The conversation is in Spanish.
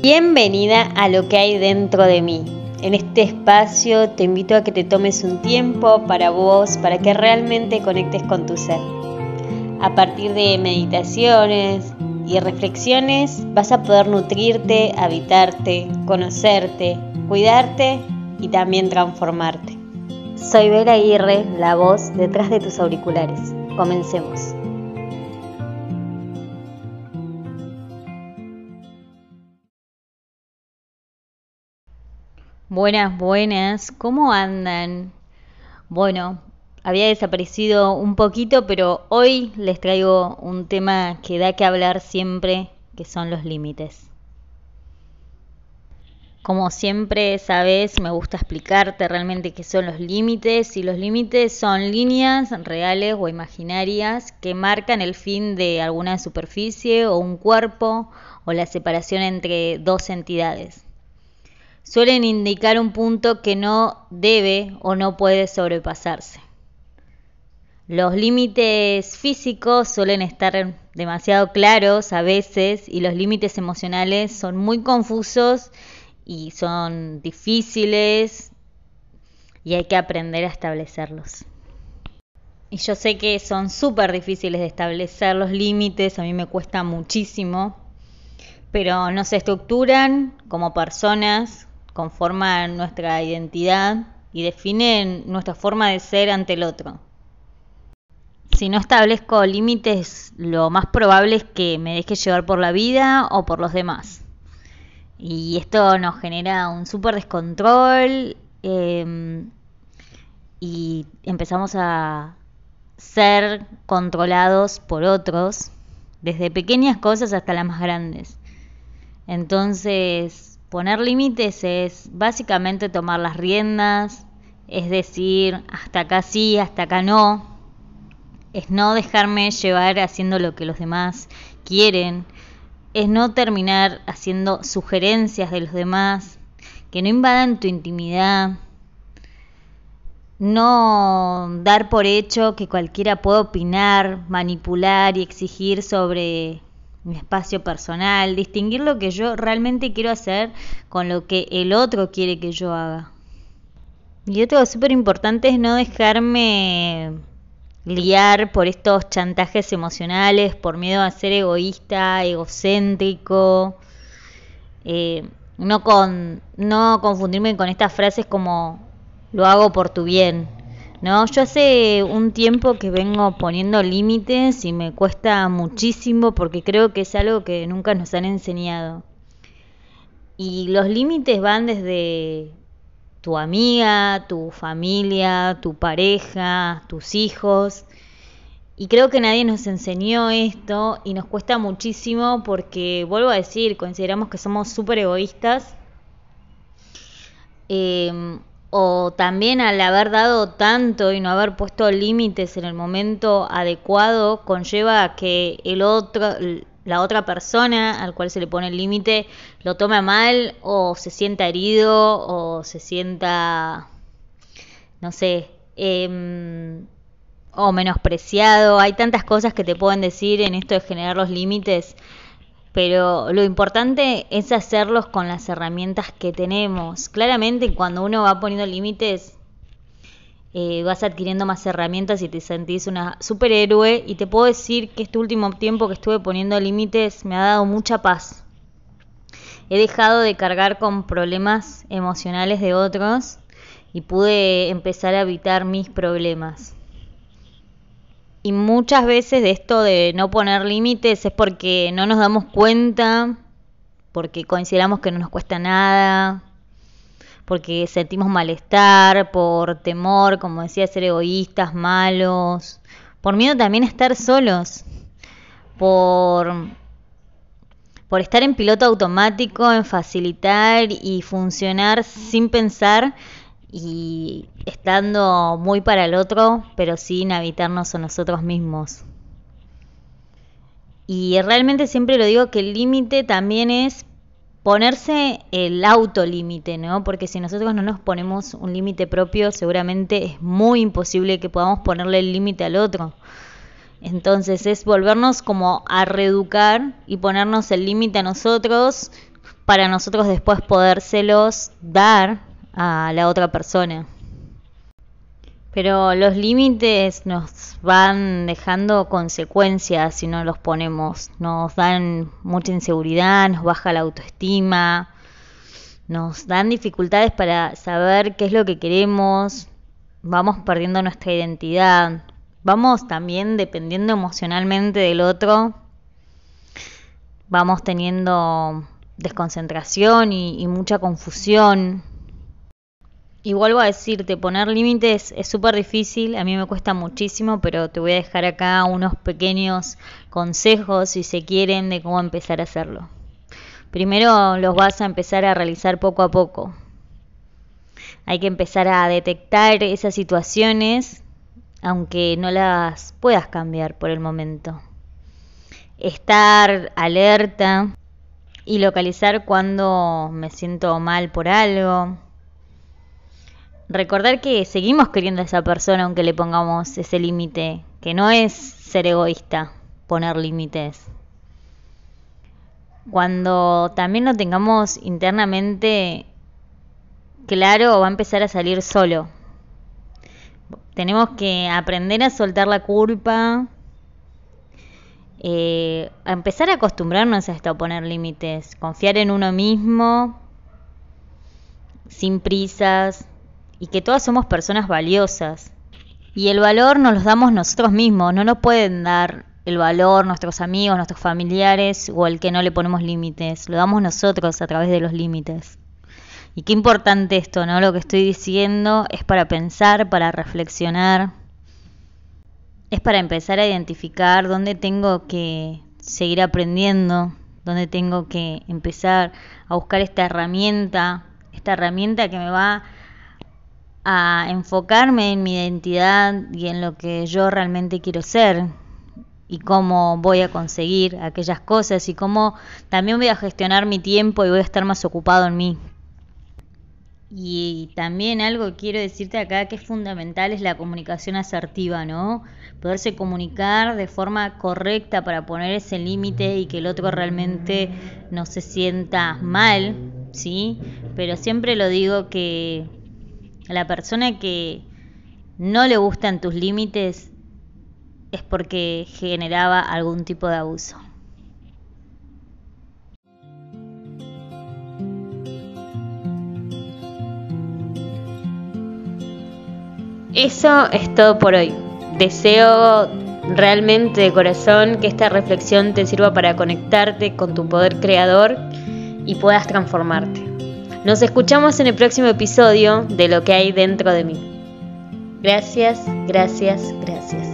Bienvenida a lo que hay dentro de mí. En este espacio te invito a que te tomes un tiempo para vos, para que realmente conectes con tu ser. A partir de meditaciones y reflexiones vas a poder nutrirte, habitarte, conocerte, cuidarte y también transformarte. Soy Vera Aguirre, la voz detrás de tus auriculares. Comencemos. Buenas, buenas, ¿cómo andan? Bueno, había desaparecido un poquito, pero hoy les traigo un tema que da que hablar siempre, que son los límites. Como siempre sabes, me gusta explicarte realmente qué son los límites y los límites son líneas reales o imaginarias que marcan el fin de alguna superficie o un cuerpo o la separación entre dos entidades suelen indicar un punto que no debe o no puede sobrepasarse. Los límites físicos suelen estar demasiado claros a veces y los límites emocionales son muy confusos y son difíciles y hay que aprender a establecerlos. Y yo sé que son súper difíciles de establecer los límites, a mí me cuesta muchísimo, pero nos estructuran como personas, conforman nuestra identidad y definen nuestra forma de ser ante el otro. Si no establezco límites, lo más probable es que me deje llevar por la vida o por los demás. Y esto nos genera un súper descontrol em, y empezamos a ser controlados por otros, desde pequeñas cosas hasta las más grandes. Entonces, Poner límites es básicamente tomar las riendas, es decir, hasta acá sí, hasta acá no. Es no dejarme llevar haciendo lo que los demás quieren. Es no terminar haciendo sugerencias de los demás que no invadan tu intimidad. No dar por hecho que cualquiera puede opinar, manipular y exigir sobre mi espacio personal, distinguir lo que yo realmente quiero hacer con lo que el otro quiere que yo haga. Y otro súper importante es no dejarme liar por estos chantajes emocionales, por miedo a ser egoísta, egocéntrico, eh, no, con, no confundirme con estas frases como lo hago por tu bien, no, yo hace un tiempo que vengo poniendo límites y me cuesta muchísimo porque creo que es algo que nunca nos han enseñado. Y los límites van desde tu amiga, tu familia, tu pareja, tus hijos. Y creo que nadie nos enseñó esto y nos cuesta muchísimo porque, vuelvo a decir, consideramos que somos súper egoístas. Eh, o también al haber dado tanto y no haber puesto límites en el momento adecuado conlleva a que el otro la otra persona al cual se le pone el límite lo tome mal o se sienta herido o se sienta no sé em, o menospreciado. Hay tantas cosas que te pueden decir en esto de generar los límites pero lo importante es hacerlos con las herramientas que tenemos. Claramente cuando uno va poniendo límites, eh, vas adquiriendo más herramientas y te sentís una superhéroe y te puedo decir que este último tiempo que estuve poniendo límites me ha dado mucha paz. He dejado de cargar con problemas emocionales de otros y pude empezar a evitar mis problemas. Y muchas veces de esto de no poner límites es porque no nos damos cuenta, porque consideramos que no nos cuesta nada, porque sentimos malestar, por temor, como decía, ser egoístas, malos, por miedo también a estar solos, por, por estar en piloto automático, en facilitar y funcionar sin pensar y estando muy para el otro, pero sin habitarnos a nosotros mismos. Y realmente siempre lo digo que el límite también es ponerse el autolímite, ¿no? Porque si nosotros no nos ponemos un límite propio, seguramente es muy imposible que podamos ponerle el límite al otro. Entonces es volvernos como a reeducar y ponernos el límite a nosotros para nosotros después podérselos dar a la otra persona. Pero los límites nos van dejando consecuencias si no los ponemos. Nos dan mucha inseguridad, nos baja la autoestima, nos dan dificultades para saber qué es lo que queremos, vamos perdiendo nuestra identidad, vamos también dependiendo emocionalmente del otro, vamos teniendo desconcentración y, mucha confusión. Y vuelvo a decirte, poner límites es súper difícil, a mí me cuesta muchísimo, pero te voy a dejar acá unos pequeños consejos, si se quieren, de cómo empezar a hacerlo. Primero los vas a empezar a realizar poco a poco. Hay que empezar a detectar esas situaciones, aunque no las puedas cambiar por el momento. Estar alerta y localizar cuando me siento mal por algo. Recordar que seguimos queriendo a esa persona aunque le pongamos ese límite, que no es ser egoísta poner límites. Cuando también lo tengamos internamente claro, va a empezar a salir solo. Tenemos que aprender a soltar la culpa, eh, a empezar a acostumbrarnos a esto, a poner límites, confiar en uno mismo, sin prisas, y que todas somos personas valiosas. Y el valor nos lo damos nosotros mismos, no nos pueden dar el valor nuestros amigos, nuestros familiares o el que no le ponemos límites. Lo damos nosotros a través de los límites. Y qué importante esto, ¿no? Lo que estoy diciendo es para pensar, para reflexionar. Es para empezar a identificar dónde tengo que seguir aprendiendo, dónde tengo que empezar a buscar esta herramienta, esta herramienta que me va a enfocarme en mi identidad y en lo que yo realmente quiero ser, y cómo voy a conseguir aquellas cosas y cómo también voy a gestionar mi tiempo y voy a estar más ocupado en mí. Y también algo que quiero decirte acá que es fundamental es la comunicación asertiva, ¿no? Poderse comunicar de forma correcta para poner ese límite y que el otro realmente no se sienta mal, ¿sí? Pero siempre lo digo que a la persona que no le gustan tus límites es porque generaba algún tipo de abuso. Eso es todo por hoy. Deseo realmente de corazón que esta reflexión te sirva para conectarte con tu poder creador y puedas transformarte. Nos escuchamos en el próximo episodio de Lo que hay dentro de mí. Gracias, gracias, gracias.